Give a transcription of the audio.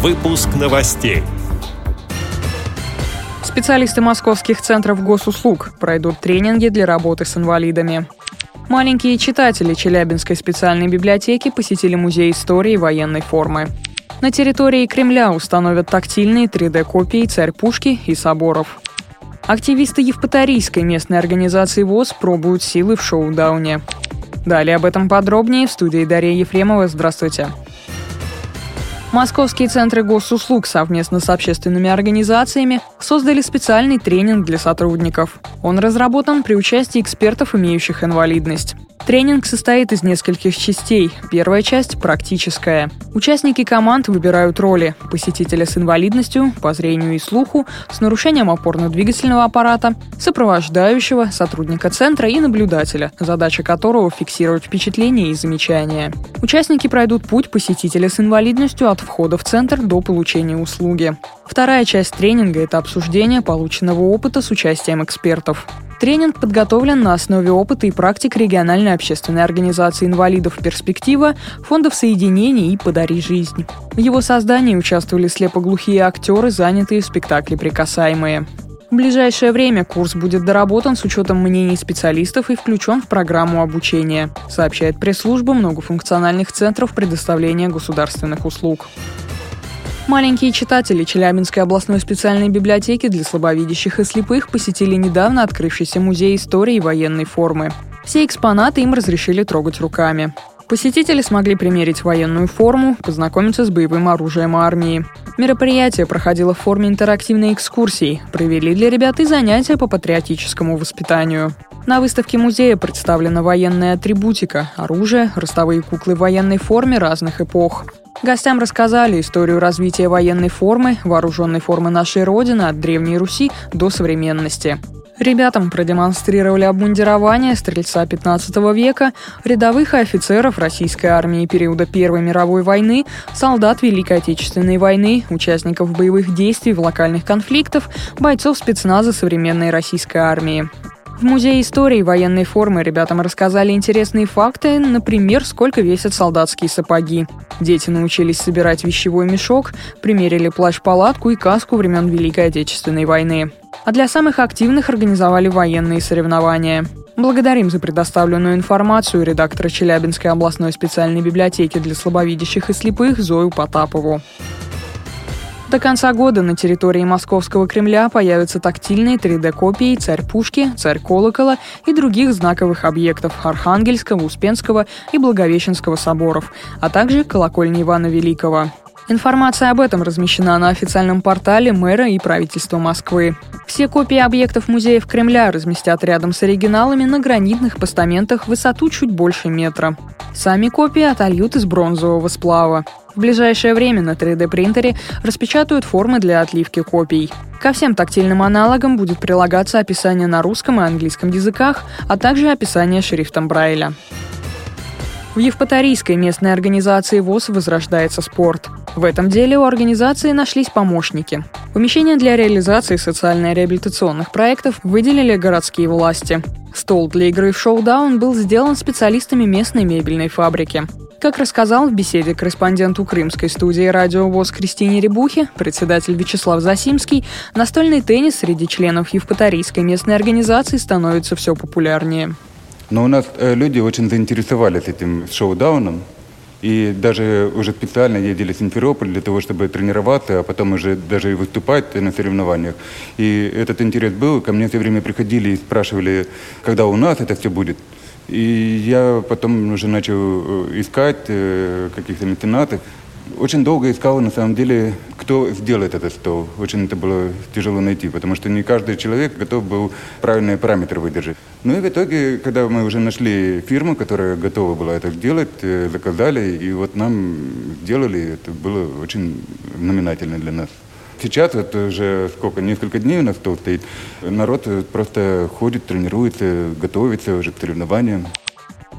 Выпуск новостей. Специалисты московских центров госуслуг пройдут тренинги для работы с инвалидами. Маленькие читатели Челябинской специальной библиотеки посетили музей истории военной формы. На территории Кремля установят тактильные 3D-копии царь-пушки и соборов. Активисты Евпаторийской местной организации ВОЗ пробуют силы в шоу-дауне. Далее об этом подробнее в студии Дарья Ефремова. Здравствуйте. Московские центры госуслуг совместно с общественными организациями создали специальный тренинг для сотрудников. Он разработан при участии экспертов, имеющих инвалидность. Тренинг состоит из нескольких частей. Первая часть – практическая. Участники команд выбирают роли – посетителя с инвалидностью, по зрению и слуху, с нарушением опорно-двигательного аппарата, сопровождающего, сотрудника центра и наблюдателя, задача которого – фиксировать впечатления и замечания. Участники пройдут путь посетителя с инвалидностью от входа в центр до получения услуги. Вторая часть тренинга – это обсуждение полученного опыта с участием экспертов. Тренинг подготовлен на основе опыта и практик региональной общественной организации инвалидов «Перспектива», фондов соединений и «Подари жизнь». В его создании участвовали слепоглухие актеры, занятые в спектакле «Прикасаемые». В ближайшее время курс будет доработан с учетом мнений специалистов и включен в программу обучения, сообщает пресс-служба многофункциональных центров предоставления государственных услуг. Маленькие читатели Челябинской областной специальной библиотеки для слабовидящих и слепых посетили недавно открывшийся музей истории военной формы. Все экспонаты им разрешили трогать руками. Посетители смогли примерить военную форму, познакомиться с боевым оружием армии. Мероприятие проходило в форме интерактивной экскурсии. Провели для ребят и занятия по патриотическому воспитанию. На выставке музея представлена военная атрибутика, оружие, ростовые куклы в военной форме разных эпох. Гостям рассказали историю развития военной формы, вооруженной формы нашей Родины от Древней Руси до современности. Ребятам продемонстрировали обмундирование стрельца 15 века, рядовых и офицеров российской армии периода Первой мировой войны, солдат Великой Отечественной войны, участников боевых действий в локальных конфликтах, бойцов спецназа современной российской армии. В Музее истории военной формы ребятам рассказали интересные факты, например, сколько весят солдатские сапоги. Дети научились собирать вещевой мешок, примерили плащ-палатку и каску времен Великой Отечественной войны. А для самых активных организовали военные соревнования. Благодарим за предоставленную информацию редактора Челябинской областной специальной библиотеки для слабовидящих и слепых Зою Потапову. До конца года на территории Московского Кремля появятся тактильные 3D-копии царь-пушки, царь-колокола и других знаковых объектов Архангельского, Успенского и Благовещенского соборов, а также колокольни Ивана Великого. Информация об этом размещена на официальном портале мэра и правительства Москвы. Все копии объектов музеев Кремля разместят рядом с оригиналами на гранитных постаментах высоту чуть больше метра. Сами копии отольют из бронзового сплава. В ближайшее время на 3D-принтере распечатают формы для отливки копий. Ко всем тактильным аналогам будет прилагаться описание на русском и английском языках, а также описание шрифтом Брайля. В Евпаторийской местной организации ВОЗ возрождается спорт. В этом деле у организации нашлись помощники. Помещение для реализации социально-реабилитационных проектов выделили городские власти. Стол для игры в шоу-даун был сделан специалистами местной мебельной фабрики. Как рассказал в беседе корреспонденту крымской студии «Радио ВОЗ» Кристине Рябухе, председатель Вячеслав Засимский, настольный теннис среди членов Евпаторийской местной организации становится все популярнее. Но у нас э, люди очень заинтересовались этим шоу-дауном. И даже уже специально ездили в Симферополь для того, чтобы тренироваться, а потом уже даже и выступать на соревнованиях. И этот интерес был. Ко мне все время приходили и спрашивали, когда у нас это все будет. И я потом уже начал э, искать э, каких-то меценатов. Очень долго искал, на самом деле, кто сделает этот стол. Очень это было тяжело найти, потому что не каждый человек готов был правильные параметры выдержать. Ну и в итоге, когда мы уже нашли фирму, которая готова была это сделать, э, заказали, и вот нам сделали, это было очень знаменательно для нас. Сейчас это уже сколько, несколько дней у нас стол стоит. Народ просто ходит, тренируется, готовится уже к соревнованиям.